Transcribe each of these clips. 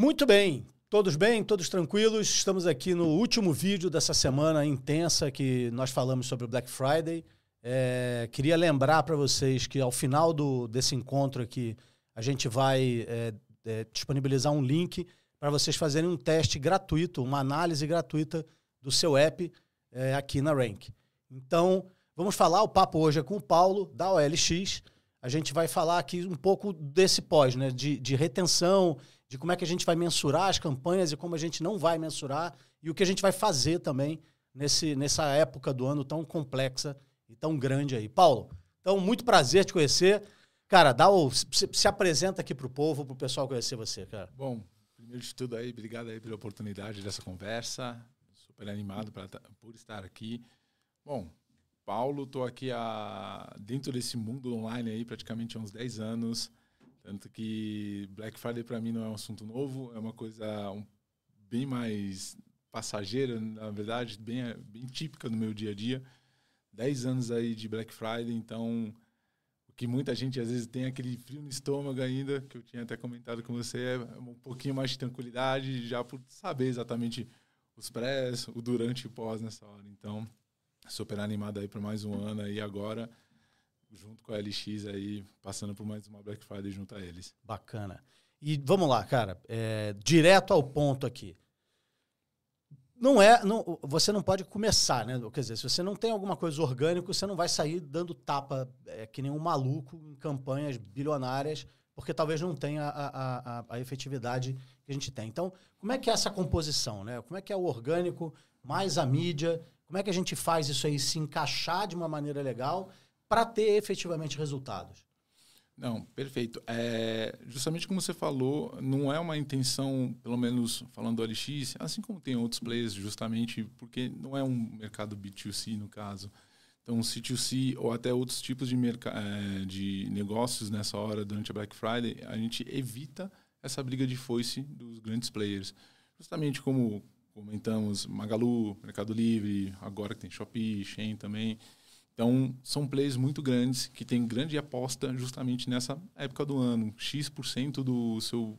Muito bem. Todos bem? Todos tranquilos? Estamos aqui no último vídeo dessa semana intensa que nós falamos sobre o Black Friday. É, queria lembrar para vocês que ao final do, desse encontro aqui, a gente vai é, é, disponibilizar um link para vocês fazerem um teste gratuito, uma análise gratuita do seu app é, aqui na Rank. Então, vamos falar. O papo hoje é com o Paulo, da OLX. A gente vai falar aqui um pouco desse pós, né? De, de retenção, de como é que a gente vai mensurar as campanhas e como a gente não vai mensurar e o que a gente vai fazer também nesse, nessa época do ano tão complexa e tão grande aí. Paulo, então, muito prazer te conhecer. Cara, dá o, se, se apresenta aqui para o povo, para o pessoal conhecer você, cara. Bom, primeiro de tudo aí, obrigado aí pela oportunidade dessa conversa. Super animado pra, por estar aqui. Bom, Paulo, estou aqui a, dentro desse mundo online aí praticamente há uns 10 anos. Tanto que Black Friday para mim não é um assunto novo, é uma coisa um, bem mais passageira, na verdade, bem, bem típica do meu dia a dia. 10 anos aí de Black Friday, então o que muita gente às vezes tem aquele frio no estômago ainda, que eu tinha até comentado com você, é um pouquinho mais de tranquilidade, já por saber exatamente os prés, o durante e o pós nessa hora. Então, super animado aí por mais um ano aí agora, junto com a LX aí, passando por mais uma Black Friday junto a eles. Bacana. E vamos lá, cara, é, direto ao ponto aqui não é. Não, você não pode começar, né? Quer dizer, se você não tem alguma coisa orgânica, você não vai sair dando tapa é, que nem um maluco em campanhas bilionárias, porque talvez não tenha a, a, a, efetividade que a gente tem. Então, como é que é essa composição, né? Como é que é o orgânico mais a mídia? Como é que a gente faz isso aí se encaixar de uma maneira legal para ter efetivamente resultados? Não, perfeito. É, justamente como você falou, não é uma intenção, pelo menos falando do OLX, assim como tem outros players, justamente porque não é um mercado B2C no caso. Então, C2C ou até outros tipos de, é, de negócios nessa hora, durante a Black Friday, a gente evita essa briga de foice dos grandes players. Justamente como comentamos, Magalu, Mercado Livre, agora que tem Shopee, Shein também. Então, são plays muito grandes que têm grande aposta justamente nessa época do ano. X% do seu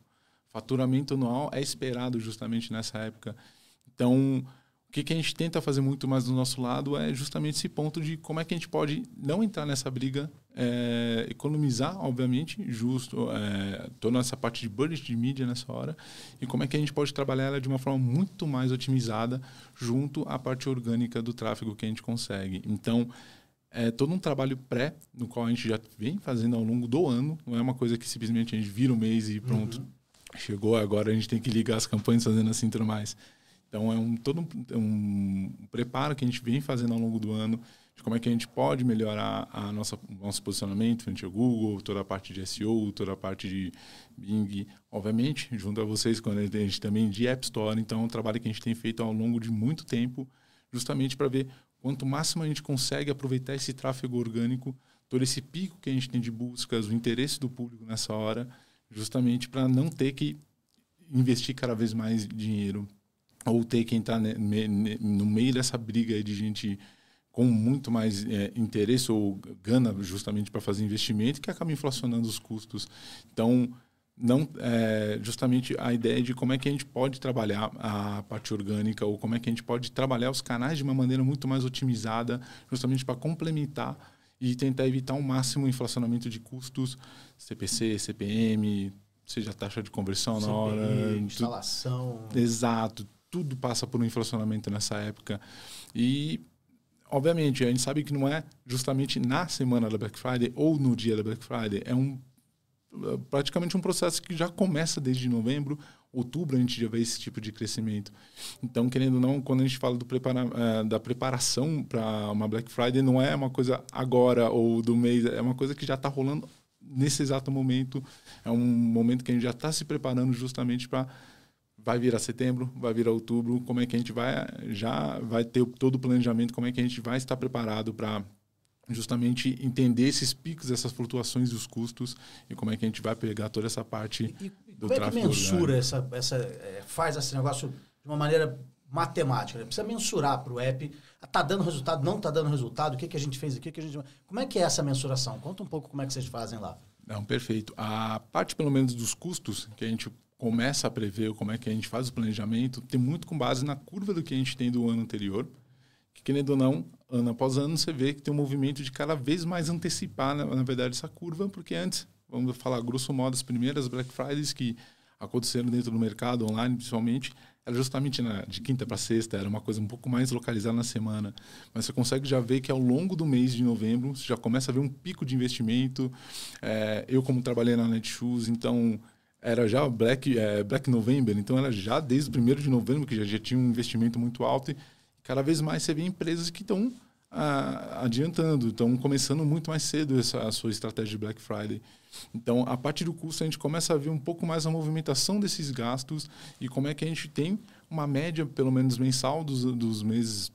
faturamento anual é esperado justamente nessa época. Então, o que, que a gente tenta fazer muito mais do nosso lado é justamente esse ponto de como é que a gente pode não entrar nessa briga, é, economizar, obviamente, justo é, toda essa parte de budget de mídia nessa hora, e como é que a gente pode trabalhar ela de uma forma muito mais otimizada junto à parte orgânica do tráfego que a gente consegue. Então, é todo um trabalho pré, no qual a gente já vem fazendo ao longo do ano. Não é uma coisa que simplesmente a gente vira o mês e pronto, uhum. chegou, agora a gente tem que ligar as campanhas fazendo assim tudo mais. Então é um, todo um, um preparo que a gente vem fazendo ao longo do ano de como é que a gente pode melhorar a nossa nosso posicionamento frente ao Google, toda a parte de SEO, toda a parte de Bing, obviamente, junto a vocês quando a gente também de App Store, então é um trabalho que a gente tem feito ao longo de muito tempo, justamente para ver Quanto máximo a gente consegue aproveitar esse tráfego orgânico, todo esse pico que a gente tem de buscas, o interesse do público nessa hora, justamente para não ter que investir cada vez mais dinheiro ou ter que entrar no meio dessa briga de gente com muito mais é, interesse ou gana justamente para fazer investimento que acaba inflacionando os custos. Então, não é, justamente a ideia de como é que a gente pode trabalhar a parte orgânica ou como é que a gente pode trabalhar os canais de uma maneira muito mais otimizada, justamente para complementar e tentar evitar ao máximo o inflacionamento de custos, CPC, CPM, seja taxa de conversão CPI, na hora, instalação. Tu, exato, tudo passa por um inflacionamento nessa época. E obviamente, a gente sabe que não é justamente na semana da Black Friday ou no dia da Black Friday, é um praticamente um processo que já começa desde novembro, outubro a gente já vê esse tipo de crescimento. Então, querendo ou não, quando a gente fala prepara, uh, da preparação para uma Black Friday, não é uma coisa agora ou do mês, é uma coisa que já está rolando nesse exato momento. É um momento que a gente já está se preparando justamente para vai vir a setembro, vai vir a outubro, como é que a gente vai já vai ter todo o planejamento, como é que a gente vai estar preparado para justamente entender esses picos, essas flutuações dos custos e como é que a gente vai pegar toda essa parte e, e do como tráfego. Como é que mensura essa, essa é, faz esse negócio de uma maneira matemática? Né? Precisa mensurar para o app. Está dando resultado? Não está dando resultado? O que, que a gente fez aqui? O que a gente... Como é que é essa mensuração? Conta um pouco como é que vocês fazem lá. Não, perfeito. A parte, pelo menos, dos custos que a gente começa a prever, como é que a gente faz o planejamento, tem muito com base na curva do que a gente tem do ano anterior. Que, querendo ou não, ano após ano, você vê que tem um movimento de cada vez mais antecipar, na, na verdade, essa curva, porque antes, vamos falar grosso modo, as primeiras Black Fridays que aconteceram dentro do mercado online, principalmente, era justamente na, de quinta para sexta, era uma coisa um pouco mais localizada na semana. Mas você consegue já ver que ao longo do mês de novembro, você já começa a ver um pico de investimento. É, eu, como trabalhei na Netshoes, então era já Black, é, Black November, então era já desde o primeiro de novembro que já, já tinha um investimento muito alto. E cada vez mais você vê empresas que estão ah, adiantando, estão começando muito mais cedo essa, a sua estratégia de Black Friday. Então, a partir do custo, a gente começa a ver um pouco mais a movimentação desses gastos e como é que a gente tem uma média, pelo menos mensal, dos, dos meses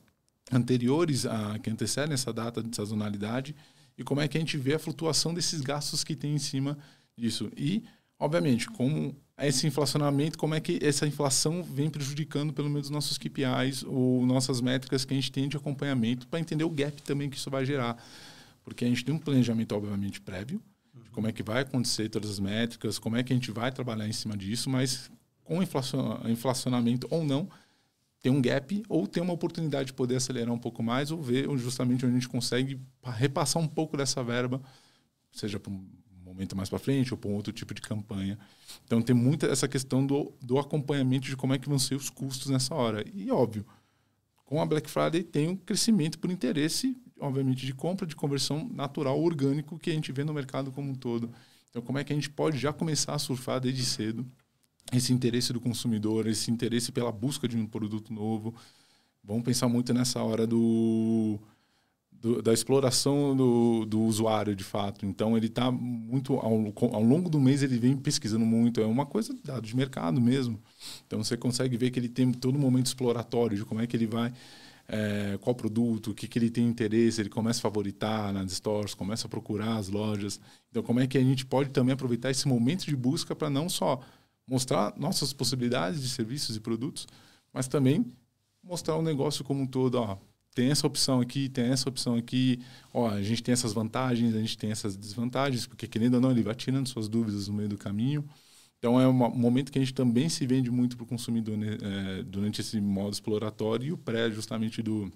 anteriores a que antecedem essa data de sazonalidade e como é que a gente vê a flutuação desses gastos que tem em cima disso. E, obviamente, como esse inflacionamento, como é que essa inflação vem prejudicando pelo menos nossos KPIs ou nossas métricas que a gente tem de acompanhamento para entender o gap também que isso vai gerar. Porque a gente tem um planejamento, obviamente, prévio, de como é que vai acontecer todas as métricas, como é que a gente vai trabalhar em cima disso, mas com inflacionamento ou não, tem um gap ou tem uma oportunidade de poder acelerar um pouco mais ou ver justamente onde a gente consegue repassar um pouco dessa verba, seja para um momento mais para frente ou para um outro tipo de campanha. Então tem muita essa questão do, do acompanhamento de como é que vão ser os custos nessa hora. E óbvio, com a Black Friday tem um crescimento por interesse obviamente, de compra, de conversão natural, orgânico, que a gente vê no mercado como um todo. Então, como é que a gente pode já começar a surfar desde cedo esse interesse do consumidor, esse interesse pela busca de um produto novo? Vamos pensar muito nessa hora do, do da exploração do, do usuário, de fato. Então, ele está muito... Ao, ao longo do mês, ele vem pesquisando muito. É uma coisa dado de mercado mesmo. Então, você consegue ver que ele tem todo momento exploratório de como é que ele vai é, qual produto, o que, que ele tem interesse, ele começa a favoritar nas stores, começa a procurar as lojas. Então, como é que a gente pode também aproveitar esse momento de busca para não só mostrar nossas possibilidades de serviços e produtos, mas também mostrar o negócio como um todo. Ó, tem essa opção aqui, tem essa opção aqui. Ó, a gente tem essas vantagens, a gente tem essas desvantagens, porque querendo ou não, ele vai tirando suas dúvidas no meio do caminho. Então é um momento que a gente também se vende muito para o consumidor né, é, durante esse modo exploratório e o pré justamente do,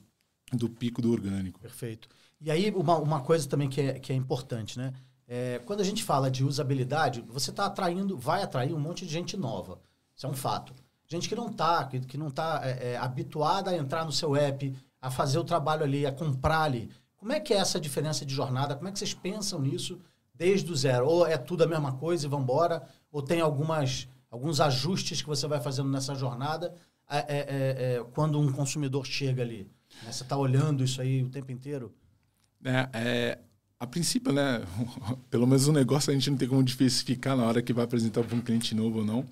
do pico do orgânico. Perfeito. E aí uma, uma coisa também que é, que é importante, né? É, quando a gente fala de usabilidade, você está atraindo, vai atrair um monte de gente nova. Isso é um fato. Gente que não está, que, que não está é, é, habituada a entrar no seu app, a fazer o trabalho ali, a comprar ali. Como é que é essa diferença de jornada? Como é que vocês pensam nisso desde o zero? Ou é tudo a mesma coisa e vamos embora? Ou tem algumas, alguns ajustes que você vai fazendo nessa jornada é, é, é, é quando um consumidor chega ali? Né? Você está olhando isso aí o tempo inteiro? É, é, a princípio, né, pelo menos o negócio a gente não tem como diversificar na hora que vai apresentar para um cliente novo ou não.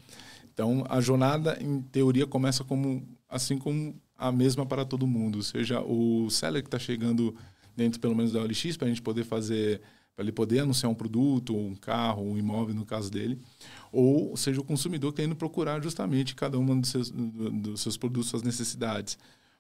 Então, a jornada, em teoria, começa como assim como a mesma para todo mundo. Ou seja, o seller que está chegando dentro, pelo menos, da OLX, para a gente poder fazer para ele poder anunciar um produto, um carro, um imóvel, no caso dele, ou seja, o consumidor que está indo procurar justamente cada um dos seus, dos seus produtos, suas necessidades.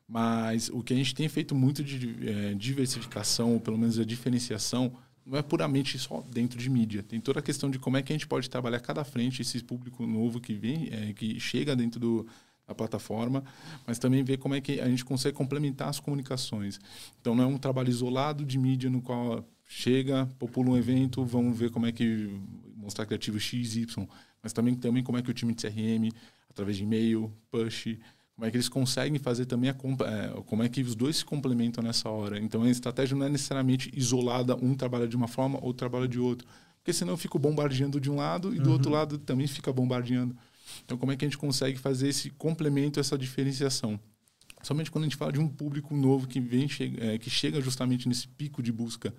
Mas o que a gente tem feito muito de é, diversificação, ou pelo menos a diferenciação, não é puramente só dentro de mídia. Tem toda a questão de como é que a gente pode trabalhar cada frente esse público novo que vem, é, que chega dentro do, da plataforma, mas também ver como é que a gente consegue complementar as comunicações. Então não é um trabalho isolado de mídia no qual chega, popula um evento, vamos ver como é que mostrar criativo X, Y, mas também, também como é que o time de CRM, através de e-mail, push, como é que eles conseguem fazer também a é, como é que os dois se complementam nessa hora. Então a estratégia não é necessariamente isolada, um trabalha de uma forma, outro trabalha de outro, porque senão eu fico bombardeando de um lado e do uhum. outro lado também fica bombardeando. Então como é que a gente consegue fazer esse complemento, essa diferenciação? Somente quando a gente fala de um público novo que vem, é, que chega justamente nesse pico de busca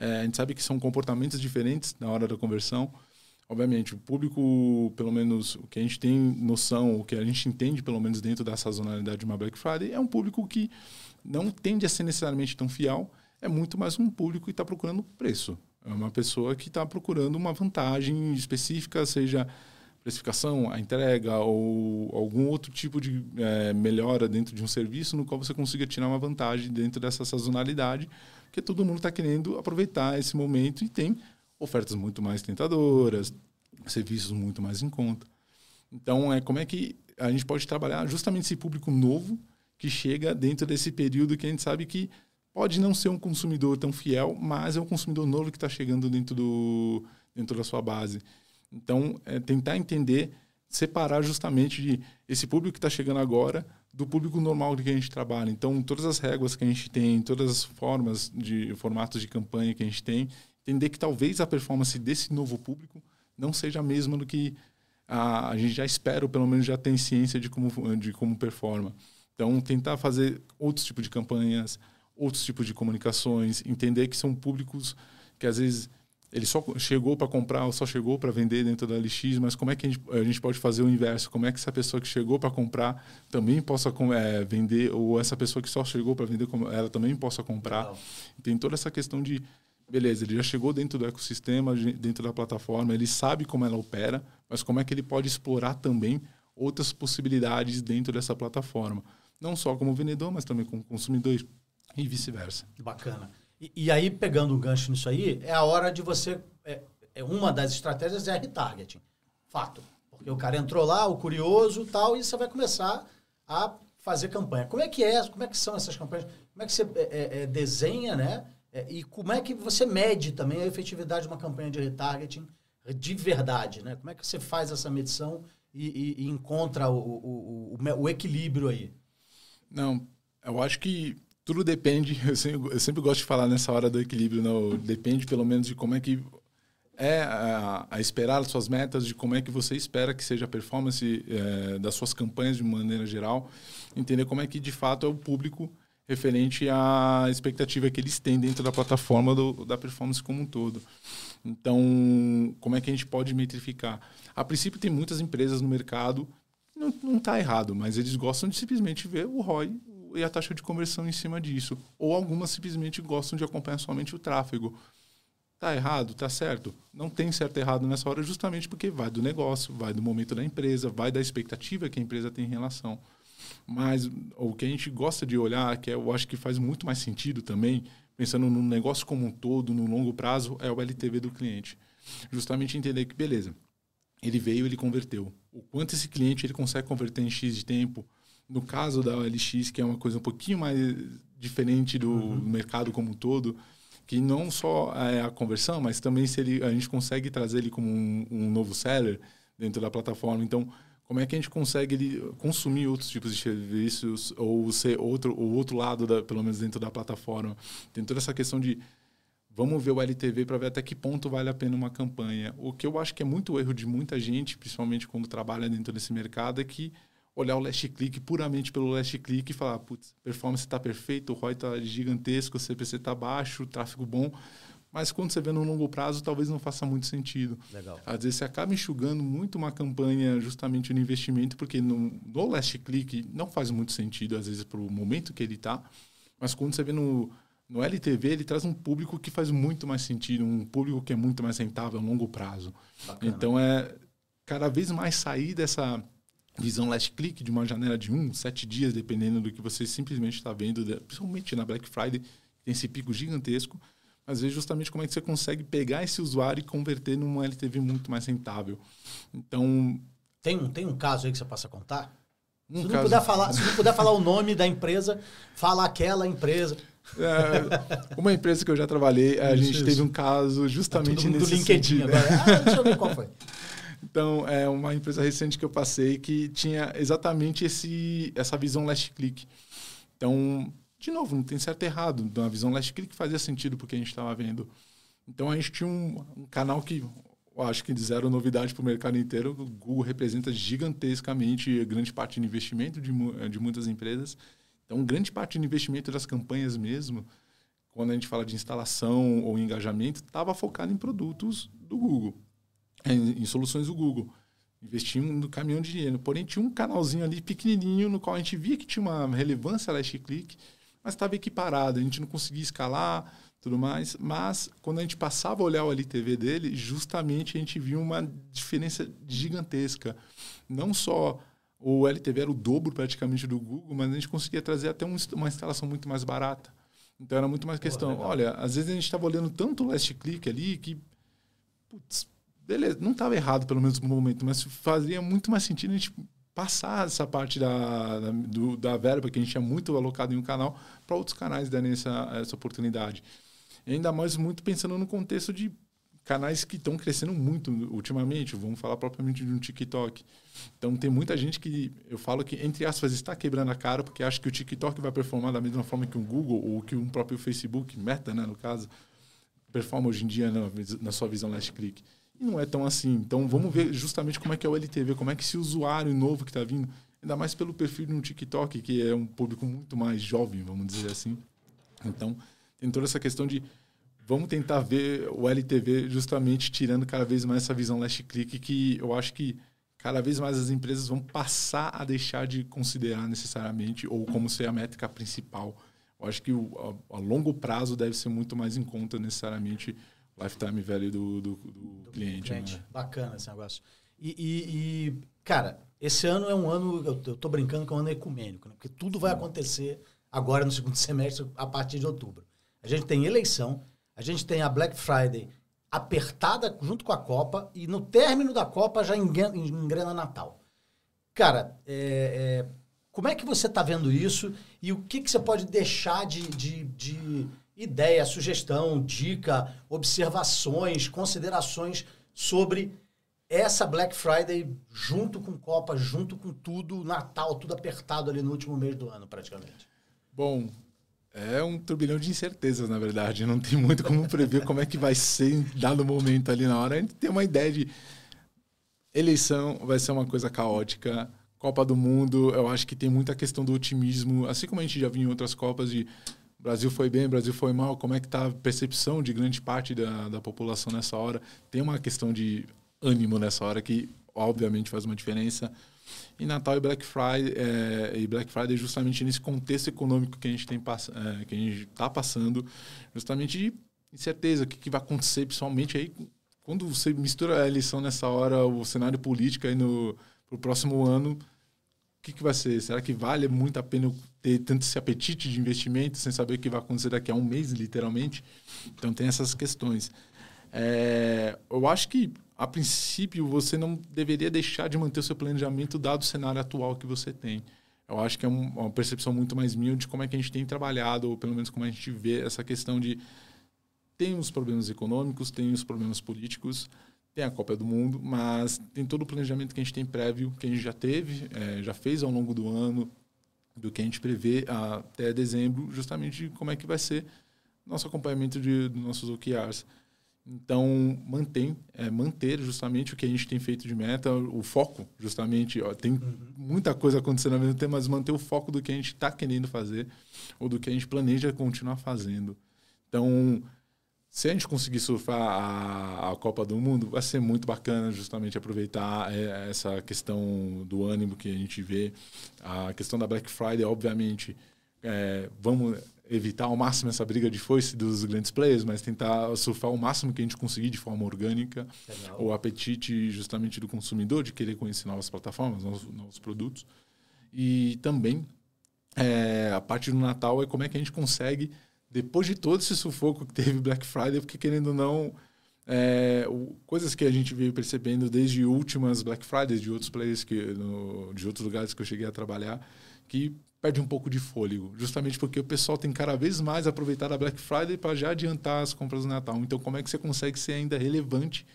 é, a gente sabe que são comportamentos diferentes na hora da conversão. Obviamente, o público, pelo menos o que a gente tem noção, o que a gente entende, pelo menos dentro da sazonalidade de uma Black Friday, é um público que não tende a ser necessariamente tão fiel, é muito mais um público que está procurando preço. É uma pessoa que está procurando uma vantagem específica, seja precificação, a entrega ou algum outro tipo de é, melhora dentro de um serviço no qual você consiga tirar uma vantagem dentro dessa sazonalidade porque todo mundo está querendo aproveitar esse momento e tem ofertas muito mais tentadoras, serviços muito mais em conta. Então, é como é que a gente pode trabalhar justamente esse público novo que chega dentro desse período que a gente sabe que pode não ser um consumidor tão fiel, mas é um consumidor novo que está chegando dentro, do, dentro da sua base. Então, é tentar entender, separar justamente de esse público que está chegando agora do público normal que a gente trabalha. Então, todas as regras que a gente tem, todas as formas de formatos de campanha que a gente tem, entender que talvez a performance desse novo público não seja a mesma do que a, a gente já espera, ou pelo menos já tem ciência de como, de como performa. Então, tentar fazer outros tipos de campanhas, outros tipos de comunicações, entender que são públicos que às vezes ele só chegou para comprar ou só chegou para vender dentro da LX, mas como é que a gente, a gente, pode fazer o inverso? Como é que essa pessoa que chegou para comprar também possa é, vender, ou essa pessoa que só chegou para vender, ela também possa comprar? Legal. Tem toda essa questão de, beleza, ele já chegou dentro do ecossistema, dentro da plataforma, ele sabe como ela opera, mas como é que ele pode explorar também outras possibilidades dentro dessa plataforma? Não só como vendedor, mas também como consumidor e vice-versa. Bacana. E, e, aí, pegando o gancho nisso aí, é a hora de você. É, é uma das estratégias é retargeting. Fato. Porque o cara entrou lá, o curioso tal, e você vai começar a fazer campanha. Como é que é? Como é que são essas campanhas? Como é que você é, é, é desenha, né? É, e como é que você mede também a efetividade de uma campanha de retargeting de verdade, né? Como é que você faz essa medição e, e, e encontra o, o, o, o equilíbrio aí? Não, eu acho que tudo depende, eu sempre, eu sempre, gosto de falar nessa hora do equilíbrio, não, depende pelo menos de como é que é a, a, esperar as suas metas, de como é que você espera que seja a performance é, das suas campanhas de maneira geral, entender como é que de fato é o público referente à expectativa que eles têm dentro da plataforma do, da performance como um todo. Então, como é que a gente pode metrificar? A princípio, tem muitas empresas no mercado, não está errado, mas eles gostam de simplesmente ver o ROI, e a taxa de conversão em cima disso. Ou algumas simplesmente gostam de acompanhar somente o tráfego. Tá errado? Tá certo? Não tem certo e errado nessa hora, justamente porque vai do negócio, vai do momento da empresa, vai da expectativa que a empresa tem em relação. Mas o que a gente gosta de olhar, que é, eu acho que faz muito mais sentido também, pensando no negócio como um todo, no longo prazo, é o LTV do cliente. Justamente entender que, beleza, ele veio, ele converteu. O quanto esse cliente ele consegue converter em X de tempo, no caso da OLX, que é uma coisa um pouquinho mais diferente do uhum. mercado como um todo, que não só é a conversão, mas também se ele, a gente consegue trazer ele como um, um novo seller dentro da plataforma. Então, como é que a gente consegue ele consumir outros tipos de serviços ou ser outro o outro lado da, pelo menos dentro da plataforma tem toda essa questão de vamos ver o LTV para ver até que ponto vale a pena uma campanha o que eu acho que é muito erro de muita gente principalmente quando trabalha dentro desse mercado é que olhar o last click puramente pelo last click e falar, putz, performance está perfeita, o ROI está gigantesco, o CPC está baixo, o tráfego bom. Mas quando você vê no longo prazo, talvez não faça muito sentido. Legal. Às vezes você acaba enxugando muito uma campanha justamente no investimento, porque no, no last click não faz muito sentido, às vezes, para o momento que ele está. Mas quando você vê no, no LTV, ele traz um público que faz muito mais sentido, um público que é muito mais rentável a longo prazo. Bacana. Então, é cada vez mais sair dessa visão last click de uma janela de um, sete dias, dependendo do que você simplesmente está vendo, principalmente na Black Friday, tem esse pico gigantesco, mas ver justamente como é que você consegue pegar esse usuário e converter num LTV muito mais rentável. Então... Tem um, tem um caso aí que você possa contar? Um se, caso... não puder falar, se não puder falar o nome da empresa, fala aquela empresa. É, uma empresa que eu já trabalhei, a isso, gente isso. teve um caso justamente tá nesse do LinkedIn sentido. agora. Ah, deixa eu ver qual foi. Então, é uma empresa recente que eu passei que tinha exatamente esse, essa visão last click. Então, de novo, não tem certo e errado. Então, a visão last click fazia sentido porque a gente estava vendo. Então, a gente tinha um, um canal que eu acho que zero novidade para o mercado inteiro. O Google representa gigantescamente grande parte do investimento de, de muitas empresas. Então, grande parte do investimento das campanhas mesmo, quando a gente fala de instalação ou engajamento, estava focado em produtos do Google em, em soluções do Google. Investimos no caminhão de dinheiro. Porém, tinha um canalzinho ali pequenininho no qual a gente via que tinha uma relevância last click, mas estava equiparado. A gente não conseguia escalar, tudo mais. Mas, quando a gente passava a olhar o LTV dele, justamente a gente via uma diferença gigantesca. Não só o LTV era o dobro praticamente do Google, mas a gente conseguia trazer até um, uma instalação muito mais barata. Então era muito mais questão. Olha, às vezes a gente estava olhando tanto o last click ali que putz, beleza, não estava errado pelo menos no momento, mas fazia muito mais sentido a gente passar essa parte da, da, do, da verba que a gente tinha muito alocado em um canal para outros canais darem essa, essa oportunidade. E ainda mais muito pensando no contexto de canais que estão crescendo muito ultimamente. Vamos falar propriamente de um TikTok. Então, tem muita gente que eu falo que, entre aspas, está quebrando a cara porque acha que o TikTok vai performar da mesma forma que um Google ou que um próprio Facebook, Meta, né, no caso, performa hoje em dia na, na sua visão last click. E não é tão assim. Então, vamos ver justamente como é que é o LTV, como é que esse usuário novo que está vindo, ainda mais pelo perfil um TikTok, que é um público muito mais jovem, vamos dizer assim. Então, tem toda essa questão de vamos tentar ver o LTV justamente tirando cada vez mais essa visão last click que eu acho que cada vez mais as empresas vão passar a deixar de considerar necessariamente ou como ser a métrica principal. Eu acho que o, a, a longo prazo deve ser muito mais em conta necessariamente lifetime value do, do, do, do cliente. cliente. Né? Bacana esse negócio. E, e, e, cara, esse ano é um ano, eu, tô brincando que é um ano ecumênico, né? porque tudo vai acontecer agora no segundo semestre, a partir de outubro. A gente tem eleição, a gente tem a Black Friday apertada junto com a Copa e no término da Copa já engrena, engrena Natal. Cara, é, é, como é que você está vendo isso e o que, que você pode deixar de, de, de ideia, sugestão, dica, observações, considerações sobre essa Black Friday junto com Copa, junto com tudo, Natal, tudo apertado ali no último mês do ano, praticamente? Bom, é um turbilhão de incertezas, na verdade. Não tem muito como prever como é que vai ser em dado momento ali na hora. A gente tem uma ideia de eleição vai ser uma coisa caótica. Copa do Mundo, eu acho que tem muita questão do otimismo, assim como a gente já viu em outras Copas de Brasil foi bem, Brasil foi mal, como é que está a percepção de grande parte da, da população nessa hora. Tem uma questão de ânimo nessa hora que, obviamente, faz uma diferença. E Natal e Black Friday é, e Black Friday justamente nesse contexto econômico que a gente tem é, que a gente está passando, justamente de incerteza, o que, que vai acontecer principalmente aí quando você mistura a eleição nessa hora, o cenário político aí no pro próximo ano, o que, que vai ser? Será que vale muito a pena ter tanto esse apetite de investimento sem saber o que vai acontecer daqui a um mês, literalmente? Então tem essas questões. É, eu acho que a princípio, você não deveria deixar de manter o seu planejamento dado o cenário atual que você tem. Eu acho que é uma percepção muito mais minha de como é que a gente tem trabalhado, ou pelo menos como a gente vê essa questão de tem os problemas econômicos, tem os problemas políticos, tem a Copa do Mundo, mas tem todo o planejamento que a gente tem prévio, que a gente já teve, é, já fez ao longo do ano, do que a gente prevê até dezembro, justamente como é que vai ser nosso acompanhamento de, dos nossos OKRs. Então, mantém, é, manter justamente o que a gente tem feito de meta, o foco, justamente. Ó, tem uhum. muita coisa acontecendo ao mesmo tempo, mas manter o foco do que a gente está querendo fazer ou do que a gente planeja continuar fazendo. Então, se a gente conseguir surfar a, a Copa do Mundo, vai ser muito bacana justamente aproveitar é, essa questão do ânimo que a gente vê. A questão da Black Friday, obviamente, é, vamos evitar ao máximo essa briga de foice dos grandes players, mas tentar surfar o máximo que a gente conseguir de forma orgânica, Legal. o apetite justamente do consumidor de querer conhecer novas plataformas, novos, novos produtos. E também é, a parte do Natal é como é que a gente consegue, depois de todo esse sufoco que teve Black Friday, porque querendo ou não, é, o, coisas que a gente veio percebendo desde últimas Black Fridays de outros players que no, de outros lugares que eu cheguei a trabalhar, que perde um pouco de fôlego, justamente porque o pessoal tem cada vez mais aproveitado a Black Friday para já adiantar as compras do Natal. Então, como é que você consegue ser ainda relevante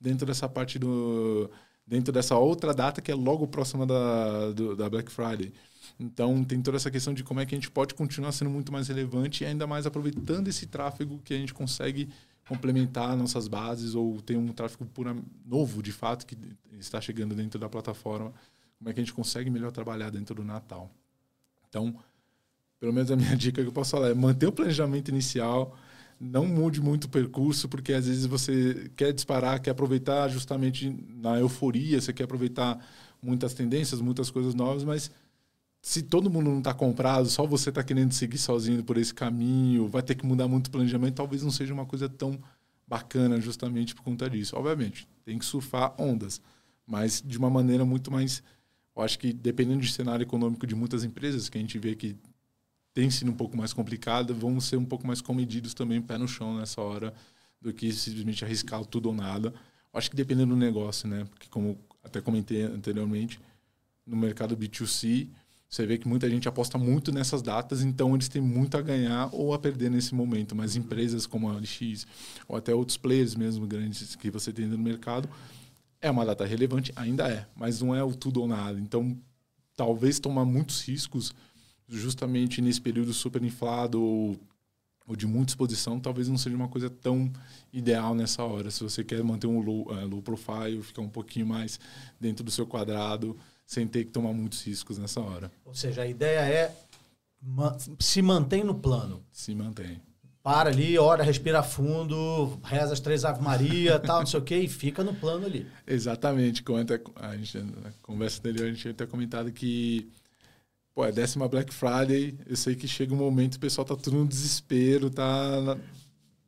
dentro dessa parte do dentro dessa outra data que é logo próxima da, do, da Black Friday? Então, tem toda essa questão de como é que a gente pode continuar sendo muito mais relevante e ainda mais aproveitando esse tráfego que a gente consegue complementar nossas bases ou ter um tráfego pura, novo, de fato, que está chegando dentro da plataforma. Como é que a gente consegue melhor trabalhar dentro do Natal? Então, pelo menos a minha dica que eu posso falar é manter o planejamento inicial, não mude muito o percurso, porque às vezes você quer disparar, quer aproveitar justamente na euforia, você quer aproveitar muitas tendências, muitas coisas novas, mas se todo mundo não está comprado, só você está querendo seguir sozinho por esse caminho, vai ter que mudar muito o planejamento, talvez não seja uma coisa tão bacana justamente por conta disso. Obviamente, tem que surfar ondas, mas de uma maneira muito mais eu acho que dependendo do cenário econômico de muitas empresas, que a gente vê que tem sido um pouco mais complicado, vamos ser um pouco mais comedidos também, pé no chão nessa hora, do que simplesmente arriscar tudo ou nada. Eu Acho que dependendo do negócio, né? Porque como até comentei anteriormente, no mercado B2C, você vê que muita gente aposta muito nessas datas, então eles têm muito a ganhar ou a perder nesse momento. Mas empresas como a LX, ou até outros players mesmo grandes que você tem no mercado, é uma data relevante, ainda é, mas não é o tudo ou nada. Então, talvez tomar muitos riscos justamente nesse período super inflado ou, ou, de muita exposição, talvez não seja uma coisa tão ideal nessa hora. Se você quer manter um low, uh, low profile, ficar um pouquinho mais dentro do seu quadrado, sem ter que tomar muitos riscos nessa hora. Ou seja, a ideia é se mantém no plano. Se mantém. Para ali, ora, respira fundo, reza as três Ave Maria, tal, não sei o quê, e fica no plano ali. Exatamente. Como a gente, na conversa anterior, a gente tinha até comentado que pô, é décima Black Friday, eu sei que chega um momento o pessoal tá tudo no desespero, tá na,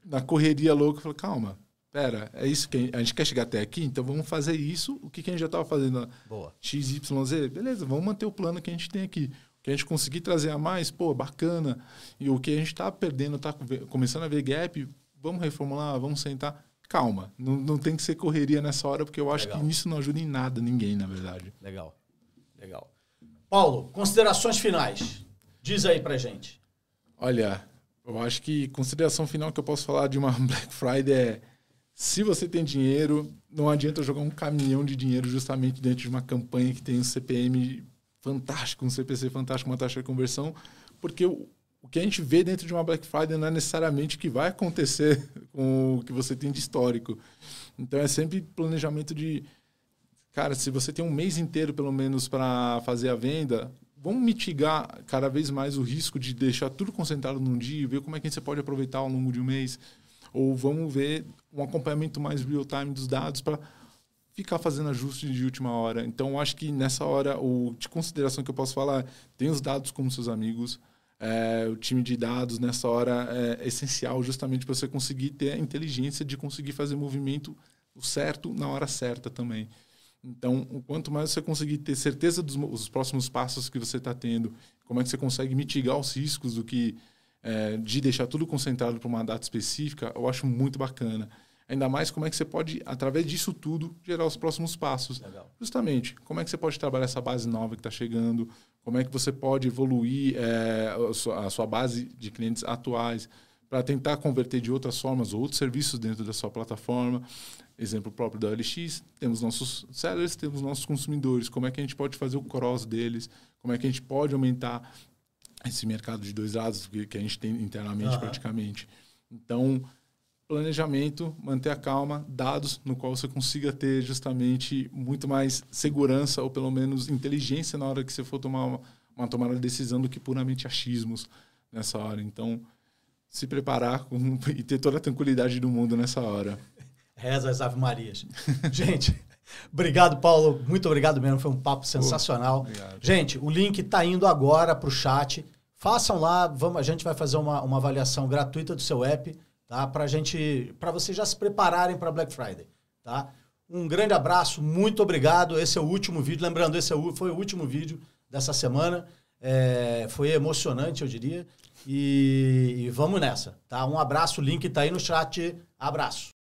na correria louca. Eu falo, calma, pera, é isso que a gente quer chegar até aqui, então vamos fazer isso, o que, que a gente já estava fazendo Boa. XYZ, beleza, vamos manter o plano que a gente tem aqui. O que a gente conseguir trazer a mais, pô, bacana. E o que a gente está perdendo, está começando a ver gap, vamos reformular, vamos sentar. Calma, não, não tem que ser correria nessa hora, porque eu acho Legal. que isso não ajuda em nada ninguém, na verdade. Legal, legal. Paulo, considerações finais. Diz aí pra gente. Olha, eu acho que consideração final que eu posso falar de uma Black Friday é se você tem dinheiro, não adianta jogar um caminhão de dinheiro justamente dentro de uma campanha que tem um CPM fantástico, um CPC fantástico, uma taxa de conversão, porque o, que a gente vê dentro de uma Black Friday não é necessariamente o que vai acontecer com o que você tem de histórico. Então é sempre planejamento de, cara, se você tem um mês inteiro pelo menos para fazer a venda, vamos mitigar cada vez mais o risco de deixar tudo concentrado num dia, ver como é que você pode aproveitar ao longo de um mês ou vamos ver um acompanhamento mais real-time dos dados para ficar fazendo ajustes de última hora. Então, acho que nessa hora, o de consideração que eu posso falar, tem os dados como seus amigos, é, o time de dados nessa hora é essencial justamente para você conseguir ter a inteligência de conseguir fazer movimento certo na hora certa também. Então, quanto mais você conseguir ter certeza dos próximos passos que você está tendo, como é que você consegue mitigar os riscos do que é, de deixar tudo concentrado para uma data específica, eu acho muito bacana. Ainda mais como é que você pode, através disso tudo, gerar os próximos passos. Legal. Justamente, como é que você pode trabalhar essa base nova que está chegando, como é que você pode evoluir é, a, sua, base de clientes atuais para tentar converter de outras formas outros serviços dentro da sua plataforma. Exemplo próprio da LX, temos nossos sellers, temos nossos consumidores, como é que a gente pode fazer o cross deles, como é que a gente pode aumentar esse mercado de dois lados que, que a gente tem internamente uhum. praticamente. Então, planejamento, manter a calma, dados no qual você consiga ter justamente muito mais segurança ou pelo menos inteligência na hora que você for tomar uma, uma tomada de decisão do que puramente achismos nessa hora. Então, se preparar com, e ter toda a tranquilidade do mundo nessa hora. Reza as Ave Marias. Gente, obrigado, Paulo. Muito obrigado mesmo. Foi um papo sensacional. Pô, gente, o link está indo agora para o chat. Façam lá, vamos, a gente vai fazer uma, uma avaliação gratuita do seu app, tá? Para gente, para vocês já se prepararem para Black Friday, tá? Um grande abraço, muito obrigado. Esse é o último vídeo. Lembrando, esse é foi o último vídeo dessa semana. É, foi emocionante, eu diria. E, e, vamos nessa, tá? Um abraço, o link está aí no chat. Abraço.